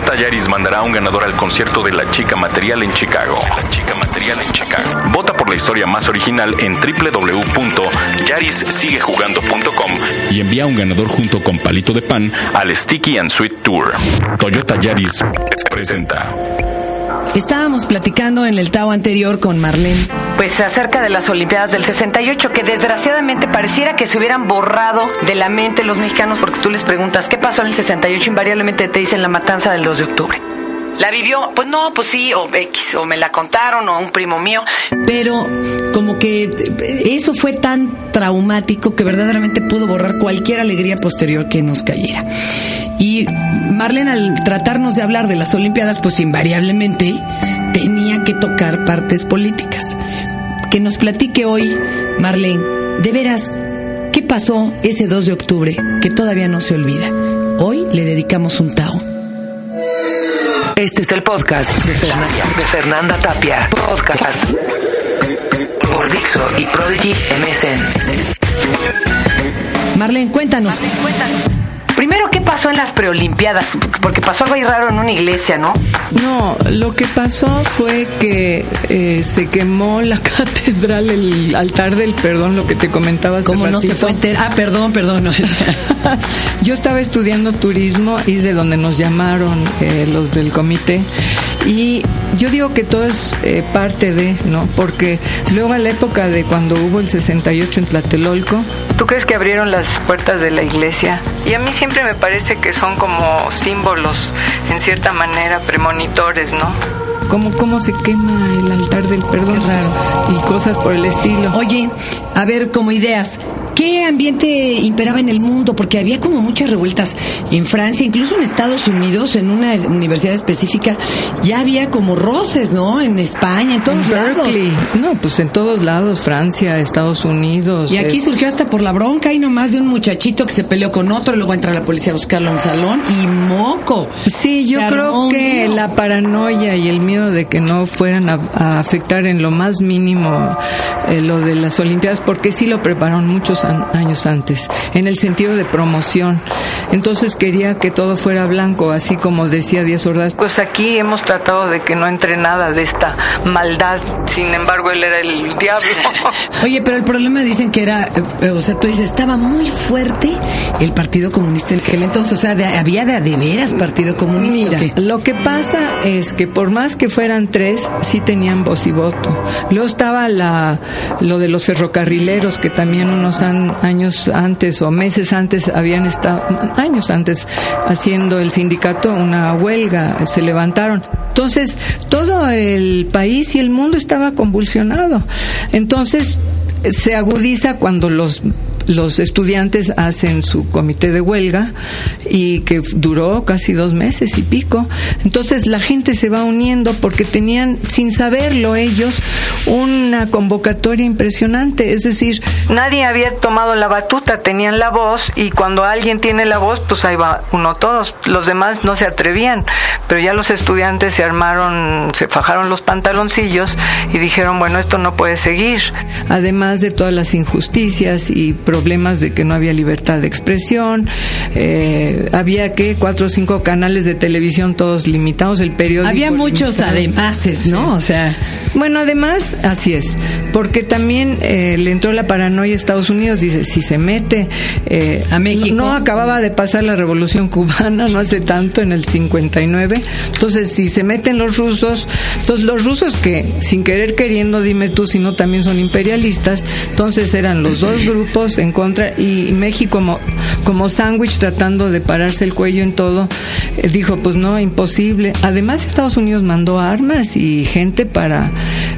Toyota Yaris mandará a un ganador al concierto de La Chica Material en Chicago. La Chica Material en Chicago. Vota por la historia más original en www.yarissiguejugando.com y envía a un ganador junto con palito de pan al Sticky and Sweet Tour. Toyota Yaris presenta. Estábamos platicando en el Tao anterior con Marlene. Pues acerca de las Olimpiadas del 68, que desgraciadamente pareciera que se hubieran borrado de la mente los mexicanos, porque tú les preguntas, ¿qué pasó en el 68? Invariablemente te dicen la matanza del 2 de octubre. ¿La vivió? Pues no, pues sí, o X, o me la contaron, o un primo mío. Pero como que eso fue tan traumático que verdaderamente pudo borrar cualquier alegría posterior que nos cayera. Y Marlene, al tratarnos de hablar de las Olimpiadas, pues invariablemente tenía que tocar partes políticas. Que nos platique hoy, Marlene, de veras, ¿qué pasó ese 2 de octubre que todavía no se olvida? Hoy le dedicamos un Tao. Este es el podcast de Fernanda, de Fernanda Tapia. Podcast por Dixo y Prodigy MSN. Marlene, cuéntanos. Cuéntanos. Primero, ¿qué pasó en las preolimpiadas? Porque pasó algo ahí raro en una iglesia, ¿no? No, lo que pasó fue que eh, se quemó la catedral, el altar del perdón, lo que te comentaba hace ¿Cómo no se fue entera? Ah, perdón, perdón. no. Yo estaba estudiando turismo y es de donde nos llamaron eh, los del comité. Y yo digo que todo es eh, parte de, ¿no? Porque luego a la época de cuando hubo el 68 en Tlatelolco, ¿tú crees que abrieron las puertas de la iglesia? Y a mí siempre me parece que son como símbolos, en cierta manera, premonitores, ¿no? Como cómo se quema el altar del perdón Qué raro. y cosas por el estilo. Oye, a ver, como ideas, ¿qué ambiente imperaba en el mundo? Porque había como muchas revueltas en Francia, incluso en Estados Unidos, en una universidad específica, ya había como roces, ¿no? En España, en todos En lados. Berkeley. No, pues en todos lados, Francia, Estados Unidos. Y aquí eh, surgió hasta por la bronca y nomás de un muchachito que se peleó con otro, y luego entra la policía a buscarlo a un salón y moco. Sí, yo Se creo que la paranoia y el miedo de que no fueran a, a afectar en lo más mínimo eh, lo de las Olimpiadas, porque sí lo prepararon muchos an- años antes, en el sentido de promoción. Entonces quería que todo fuera blanco, así como decía Díaz Ordaz. Pues aquí hemos tratado de que no entre nada de esta maldad, sin embargo él era el diablo. Oye, pero el problema dicen que era, eh, eh, o sea, tú dices, estaba muy fuerte el Partido Comunista en aquel entonces, o sea, de- había de de veras Partido Comunista. Lo que pasa es que por más que fueran tres, sí tenían voz y voto. Luego estaba la, lo de los ferrocarrileros, que también unos años antes o meses antes habían estado, años antes, haciendo el sindicato una huelga, se levantaron. Entonces, todo el país y el mundo estaba convulsionado. Entonces, se agudiza cuando los los estudiantes hacen su comité de huelga y que duró casi dos meses y pico. Entonces la gente se va uniendo porque tenían, sin saberlo ellos, una convocatoria impresionante. Es decir, nadie había tomado la batuta, tenían la voz y cuando alguien tiene la voz, pues ahí va uno todos. Los demás no se atrevían, pero ya los estudiantes se armaron, se fajaron los pantaloncillos y dijeron, bueno, esto no puede seguir. Además de todas las injusticias y problemas de que no había libertad de expresión, eh, había que cuatro o cinco canales de televisión todos limitados, el periódico. Había muchos limitado. ademases, ¿no? O sea, Bueno, además, así es, porque también eh, le entró la paranoia a Estados Unidos, dice, si se mete eh, A México. No acababa de pasar la revolución cubana, no hace tanto, en el 59, entonces si se meten los rusos, entonces los rusos que sin querer queriendo, dime tú, si no también son imperialistas, entonces eran los dos grupos en contra y México como, como sándwich tratando de pararse el cuello en todo, eh, dijo, pues no, imposible. Además Estados Unidos mandó armas y gente para,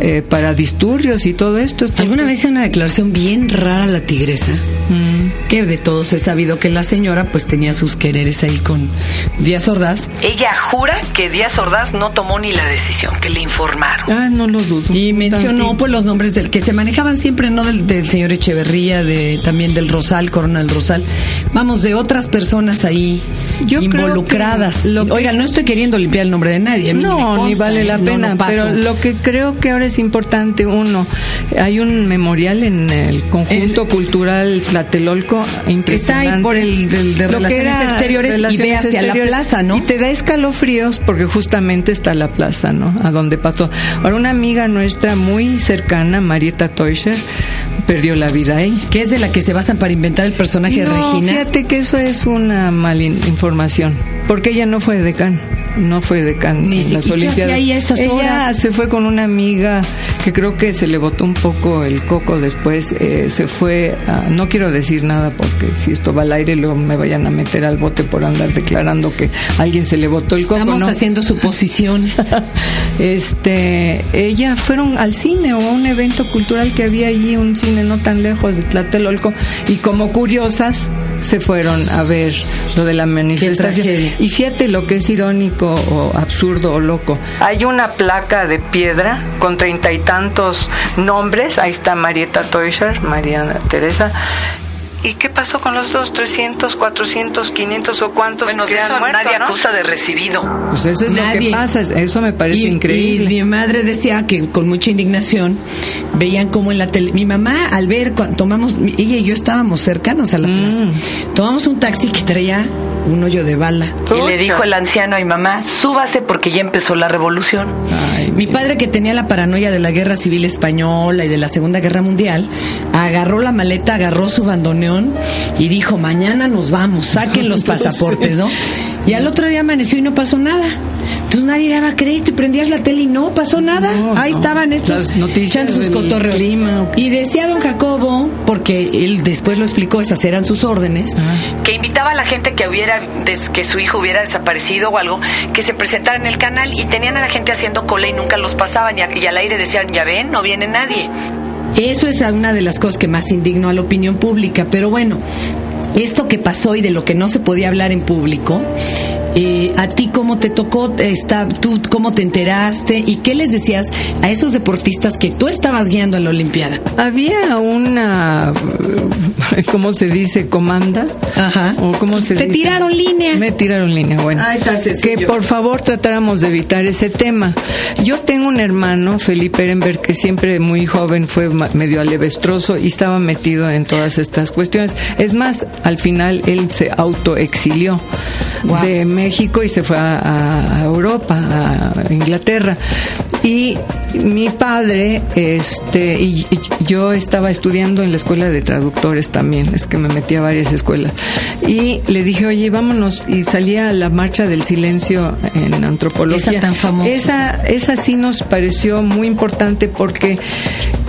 eh, para disturbios y todo esto. alguna vez una declaración bien rara la tigresa, Mm. que de todos he sabido que la señora pues tenía sus quereres ahí con Díaz Ordaz Ella jura que Díaz Ordaz no tomó ni la decisión, que le informaron. Ah, no lo dudo. y mencionó Tantito. pues los nombres del que se manejaban siempre, no del, del señor Echeverría, de también del Rosal, Coronel Rosal, vamos, de otras personas ahí Yo creo que involucradas. que Oiga, es- no estoy queriendo limpiar el nombre de nadie. a mí No, ni vale la pena, no pero lo que creo que ahora es importante, uno, hay un memorial en el conjunto cultural Tlatelolco impresionante. Está ahí por el de Lo Relaciones Exteriores y Relaciones ve hacia la plaza, ¿no? Y te da escalofríos porque justamente está la plaza, ¿no? A donde pasó. Ahora, una amiga nuestra muy cercana, Marieta Teuscher, perdió la vida ahí. que es de la que se basan para inventar el personaje de Regina. fíjate que eso es una mala porque ella no fue decán, no fue decán Ni en si- las ¿y qué Olimpiadas. esas ella horas? se fue con una amiga que creo que se le botó un poco el coco después, eh, se fue, a- no quiero decir nada porque si esto va al aire luego me vayan a meter al bote por andar declarando que a alguien se le botó el coco. Estamos ¿no? haciendo suposiciones. este, ella fueron al cine o a un evento cultural que había allí, un cine no tan lejos de Tlatelolco, y como curiosas se fueron a ver lo de la manifestación. Y fíjate lo que es irónico o absurdo o loco. Hay una placa de piedra con treinta y tantos nombres. Ahí está Marieta Teuscher, Mariana Teresa. ¿Y qué pasó con los dos 300, 400, 500 o cuántos Bueno, que de eso han muerto, nadie no? acusa de recibido. Pues eso es lo que pasa, eso me parece Y- increíble. Y mi madre decía que con mucha indignación veían como en la tele. Mi mamá, al ver, cuando tomamos, ella y yo estábamos cercanos a la Mm. plaza. Tomamos un taxi que traía un hoyo de bala. Y le dijo el anciano a mi mamá, súbase porque ya empezó la revolución. Ay, Mi padre, que tenía la paranoia de la guerra civil española y de la Segunda Guerra Mundial, agarró la maleta, agarró su bandoneón y dijo: Mañana nos vamos, saquen los pasaportes, ¿no? Y al otro día amaneció y no pasó nada. Entonces nadie daba crédito y prendías la tele y no pasó nada. No, Ahí no. estaban estos noticias sus cotorreos. clima. Y decía don Jacobo, porque él después lo explicó, esas eran sus órdenes, Que invitaba a la gente que hubiera, que su hijo hubiera desaparecido o algo, que se presentara en el canal y tenían a la gente haciendo cola y nunca los pasaban y, a- y al aire decían, ya ven, no viene nadie. Eso es una de las cosas que más indignó a la opinión pública. Pero bueno, esto que pasó y de lo que no se podía hablar en público, eh, ¿a ti cómo te tocó? Está, ¿Tú cómo te enteraste? ¿Y qué les decías a esos deportistas que tú estabas guiando en la Olimpiada? Había una, ¿cómo se dice? Comanda. Ajá. ¿O cómo se Te dice? tiraron línea. Me tiraron línea, bueno. Ay, tan que por favor tratáramos de evitar ese tema. Yo tengo un hermano, Felipe Ehrenberg, que siempre muy joven fue medio alevestroso y estaba metido en todas estas cuestiones. Es más, al final él se autoexilió de México y se fue a, Europa, a Inglaterra. Y mi padre, este, y, y yo estaba estudiando en la escuela de traductores también, es que me metí a varias escuelas. Y le dije, oye, vámonos. Y salía la marcha del silencio en antropología. Esa tan famosa. Esa, esa sí nos pareció muy importante porque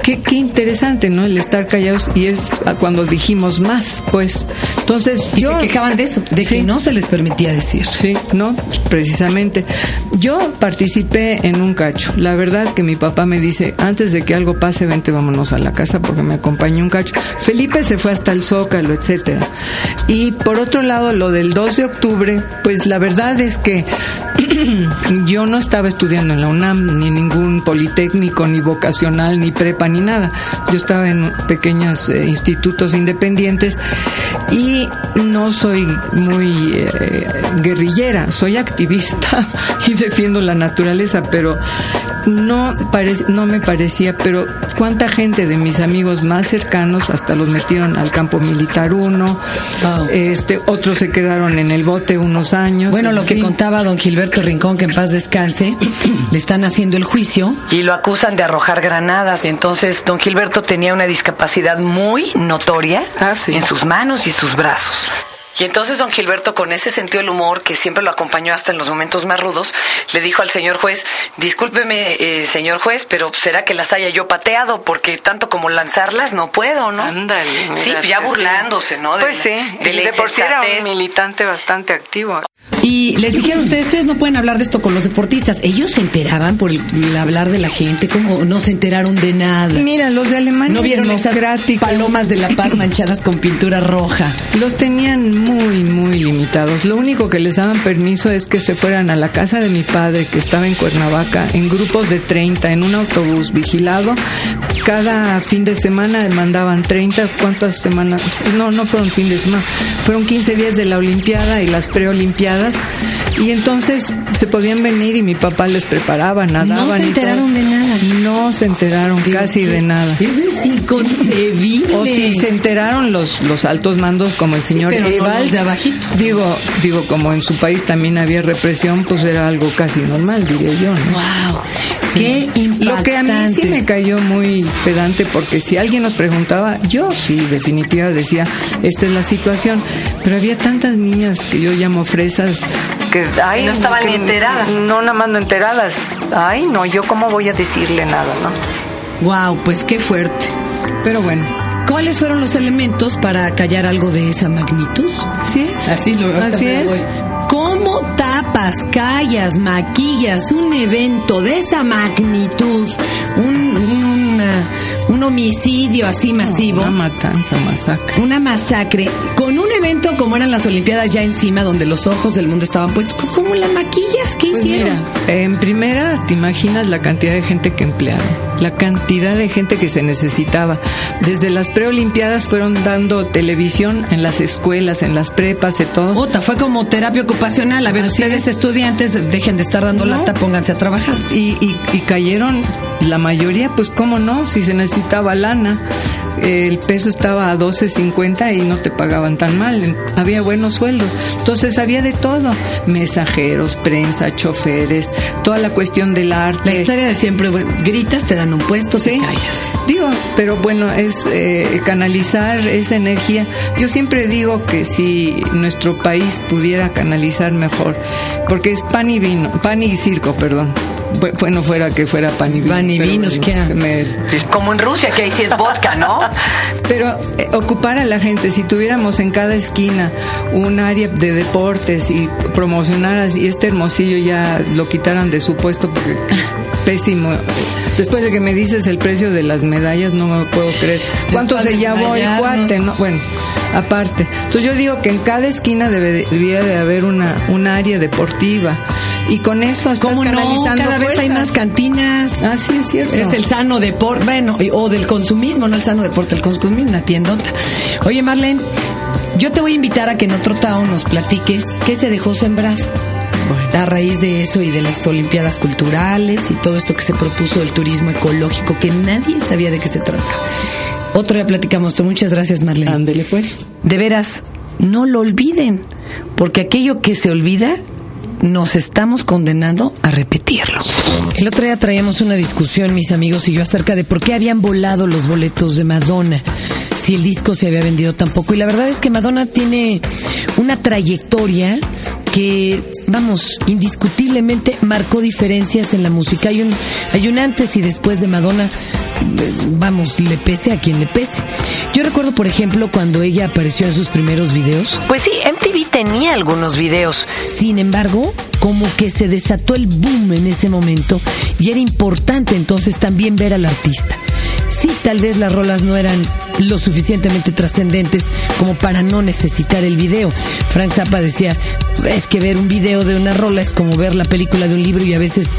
qué, qué interesante, ¿no? El estar callados y es cuando dijimos más, pues. Entonces, Y yo- se quejaban de eso, de Sí. que no se les permitía decir. Sí, no, precisamente. Yo participé en un cacho. La verdad que mi papá me dice, antes de que algo pase, vente, vámonos a la casa porque me acompañó un cacho. Felipe se fue hasta el Zócalo, etcétera. Y por otro lado, lo del 2 de octubre, pues la verdad es que yo no estaba estudiando en la UNAM, ni ningún politécnico, ni vocacional, ni prepa, ni nada. Yo estaba en pequeños eh, institutos independientes y no soy muy eh, guerrillera, soy activista y defiendo la naturaleza, pero no, parec- no me parecía, pero cuánta gente de mis amigos más cercanos hasta los metieron al campo militar uno, Wow. este, otros se quedaron en el bote unos años. Bueno, en lo que contaba don Gilberto Rincón, que en paz descanse, le están haciendo el juicio Y lo acusan de arrojar granadas. Y entonces don Gilberto tenía una discapacidad muy notoria Ah, sí. en sus manos y sus brazos. Y entonces don Gilberto, con ese sentido del humor que siempre lo acompañó hasta en los momentos más rudos, le dijo al señor juez, discúlpeme, eh, señor juez, pero será que las haya yo pateado, porque tanto como lanzarlas no puedo, ¿no? Ándale. Sí, mira, ya sí. burlándose, ¿no? De Pues sí, de la de por sí era un militante bastante activo. Y les dijeron ustedes, ustedes no pueden hablar de esto con los deportistas. Ellos se enteraban por el, el hablar de la gente, como no se enteraron de nada. Mira, los de Alemania No vieron esas palomas de la paz manchadas con pintura roja. los tenían muy, muy limitados. Lo único que les daban permiso es que se fueran a la casa de mi padre, que estaba en Cuernavaca, en grupos de 30, en un autobús vigilado. Cada fin de semana mandaban 30, ¿cuántas semanas? No, no fueron fin de semana, fueron 15 días de la Olimpiada y las preolimpiadas. Y entonces se podían venir y mi papá les preparaba, nadaban. No se y enteraron todo. de nada. No se enteraron casi de nada. Eso es inconcebible. O si se enteraron los, los altos mandos como el señor pero no Eval. los de abajito. Digo, digo, como en su país también había represión, pues era algo casi normal, diría yo. ¿no? Wow. Qué impactante. Lo que a mí sí me cayó muy pedante, porque si alguien nos preguntaba, yo sí, definitiva decía, esta es la situación. Pero había tantas niñas que yo llamo fresas ay, no estaban que- ni enteradas. No, nada más no enteradas. Ay, no, yo cómo voy a decirle nada, ¿no? Wow, pues qué fuerte. Pero bueno, ¿Cuáles fueron los elementos para callar algo de esa magnitud? sí es. Así lo Así es. voy. ¿Cómo tapas, callas, maquillas un evento de esa magnitud? Un, una- un homicidio así masivo. Una matanza, masacre. una masacre con un evento como eran las Olimpiadas ya encima, donde los ojos del mundo estaban, pues, ¿cómo la maquillas? ¿Qué Pues hicieron? mira, en primera, te imaginas la cantidad de gente que emplearon, la cantidad de gente que se necesitaba. Desde las preolimpiadas fueron dando televisión en las escuelas, en las prepas, de todo. Ota, fue como terapia ocupacional. A ver, Así ustedes es. estudiantes, dejen de estar dando No. lata, pónganse a trabajar. Y, y, y cayeron la mayoría, pues cómo no, si se necesitaba lana. El peso estaba a 12.50 y no te pagaban tan mal. Había buenos sueldos. Entonces había de todo. Mensajeros, prensa, choferes, toda la cuestión del arte. La historia de siempre, gritas, te dan un puesto, te Sí. callas. Digo, pero bueno, es eh, canalizar esa energía. Yo siempre digo que si nuestro país pudiera canalizar mejor, porque es pan y vino, pan y circo, perdón. Bu- Bueno, fuera que fuera pan y vino. Pan y pero vinos, bueno, ¿qué? se me- Como en Rusia, que ahí sí es vodka, ¿no? Pero eh, ocupar a la gente, si tuviéramos en cada esquina un área de deportes y promocionaras y este hermosillo ya lo quitaran de su puesto porque pésimo. Después de que me dices el precio de las medallas, no me puedo creer. ¿Cuánto se llevó el guate? No, bueno, aparte. Entonces yo digo que en cada esquina debe- debería de haber una, un área deportiva y con eso estás ¿Cómo no? canalizando Cada vez hay fuerzas. más cantinas. Ah, sí, es cierto. Es el sano deporte, bueno, o del consumismo, no el sano deporte, el consumismo, una tiendota. Oye, Marlene, yo te voy a invitar a que en otro town nos platiques qué se dejó sembrado. A raíz de eso y de las Olimpiadas Culturales y todo esto que se propuso del turismo ecológico, que nadie sabía de qué se trataba. Otro día platicamos. Muchas gracias, Marlene. Ándele pues. De veras, no lo olviden, porque aquello que se olvida, nos estamos condenando a repetirlo. El otro día traíamos una discusión, mis amigos y yo, acerca de por qué habían volado los boletos de Madonna, si el disco se había vendido tan poco. Y la verdad es que Madonna tiene una trayectoria que, vamos, indiscutiblemente marcó diferencias en la música. Hay un, hay un antes y después de Madonna, eh, vamos, le pese a quien le pese. Yo recuerdo, por ejemplo, cuando ella apareció en sus primeros videos. Pues sí, MTV tenía algunos videos. Sin embargo, como que se desató el boom en ese momento y era importante entonces también ver al artista. Sí, tal vez las rolas no eran lo suficientemente trascendentes como para no necesitar el video. Frank Zappa decía, es que ver un video de una rola es como ver la película de un libro y a veces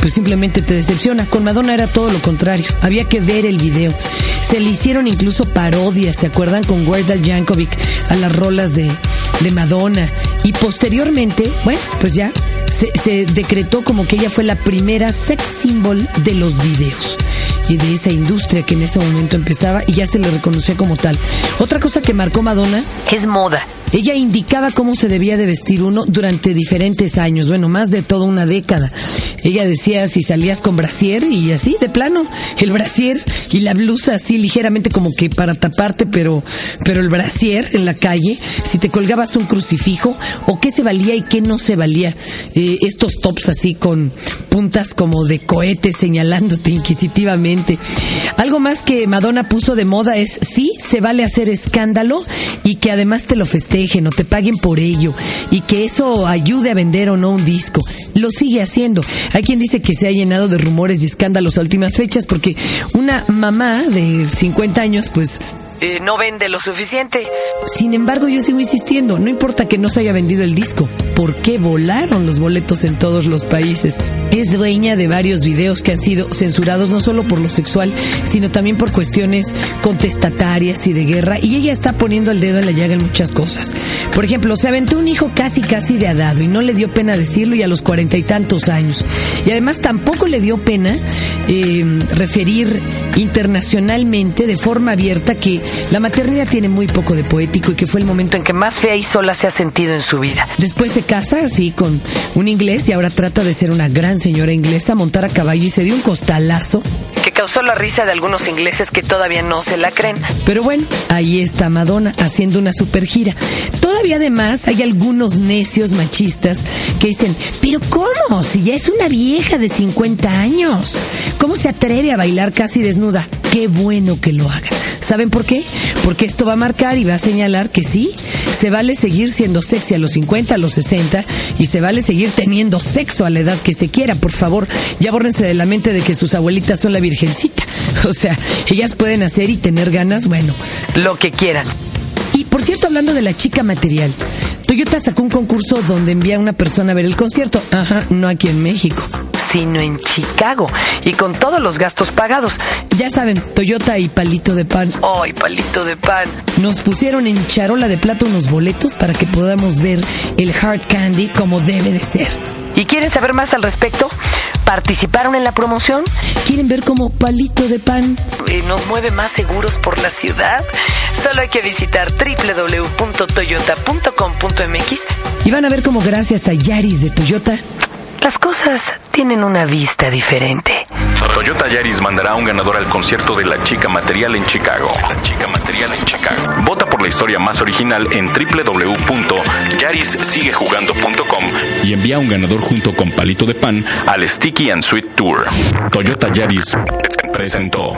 pues simplemente te decepciona. Con Madonna era todo lo contrario, había que ver el video. Se le hicieron incluso parodias, ¿se acuerdan? Con Weird Yankovic a las rolas de, de Madonna. Y posteriormente, bueno, pues ya se, se decretó como que ella fue la primera sex symbol de los videos y de esa industria que en ese momento empezaba y ya se le reconocía como tal. Otra cosa que marcó Madonna, Es moda. Ella indicaba cómo se debía de vestir uno durante diferentes años, bueno, más de toda una década. Ella decía si salías con brasier y así, de plano, el brasier y la blusa así ligeramente como que para taparte, pero, pero el brasier en la calle, si te colgabas un crucifijo o qué se valía y qué no se valía. Eh, estos tops así con puntas como de cohete señalándote inquisitivamente. Algo más que Madonna puso de moda es sí, se vale hacer escándalo y que además te lo festejen o te paguen por ello y que eso ayude a vender o no un disco. Lo sigue haciendo. Hay quien dice que se ha llenado de rumores y escándalos a últimas fechas porque una mamá de 50 años pues eh, no vende lo suficiente. Sin embargo, yo sigo insistiendo, no importa que no se haya vendido el disco, ¿por qué volaron los boletos en todos los países? Es dueña de varios videos que han sido censurados no solo por lo sexual, sino también por cuestiones contestatarias y de guerra, y ella está poniendo el dedo en la llaga en muchas cosas. Por ejemplo, se aventó un hijo casi casi de adado y no le dio pena decirlo y a los cuarenta y tantos años. Y además tampoco le dio pena eh, referir internacionalmente de forma abierta que la maternidad tiene muy poco de poético y que fue el momento en que más fea y sola se ha sentido en su vida. Después se casa así con un inglés y ahora trata de ser una gran señora inglesa, montar a caballo y se dio un costalazo que causó la risa de algunos ingleses que todavía no se la creen. Pero bueno, ahí está Madonna haciendo una super gira. Todavía además hay algunos necios machistas que dicen, pero ¿cómo? Si ya es una vieja de 50 años. ¿Cómo se atreve a bailar casi desnuda? Qué bueno que lo haga. ¿Saben por qué? Porque esto va a marcar y va a señalar que sí, se vale seguir siendo sexy a los 50, a los 60 y se vale seguir teniendo sexo a la edad que se quiera. Por favor, ya bórrense de la mente de que sus abuelitas son la virgencita. O sea, ellas pueden hacer y tener ganas, bueno, Lo que quieran. y por cierto, hablando de la chica material, Toyota sacó un concurso donde envía a una persona a ver el concierto. Ajá, no aquí en México. Sino en Chicago y con todos los gastos pagados. Ya saben, Toyota y Palito de Pan ¡Ay, palito de pan! nos pusieron en charola de plata unos boletos para que podamos ver el Hard Candy como debe de ser. ¿Y quieren saber más al respecto? ¿Participaron en la promoción? ¿Quieren ver como Palito de Pan? ¿Nos mueve más seguros por la ciudad? Solo hay que visitar www.toyota.com.mx. Y van a ver como gracias a Yaris de Toyota Las cosas tienen una vista diferente. Toyota Yaris mandará a un ganador al concierto de La Chica Material en Chicago. La Chica Material en Chicago. Vota por la historia más original en www.yarissiguejugando.com y envía un ganador junto con palito de pan al Sticky and Sweet Tour. Toyota Yaris presentó.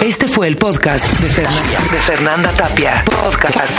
Este fue el podcast de Fernanda, de Fernanda Tapia. Podcast